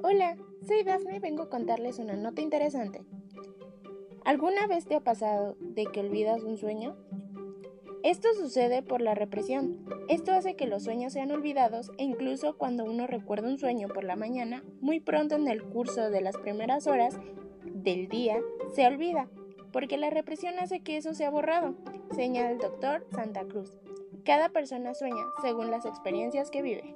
Hola, soy Daphne y vengo a contarles una nota interesante. ¿Alguna vez te ha pasado de que olvidas un sueño? Esto sucede por la represión. Esto hace que los sueños sean olvidados e incluso cuando uno recuerda un sueño por la mañana, muy pronto en el curso de las primeras horas del día se olvida, porque la represión hace que eso sea borrado, señala el doctor Santa Cruz. Cada persona sueña según las experiencias que vive.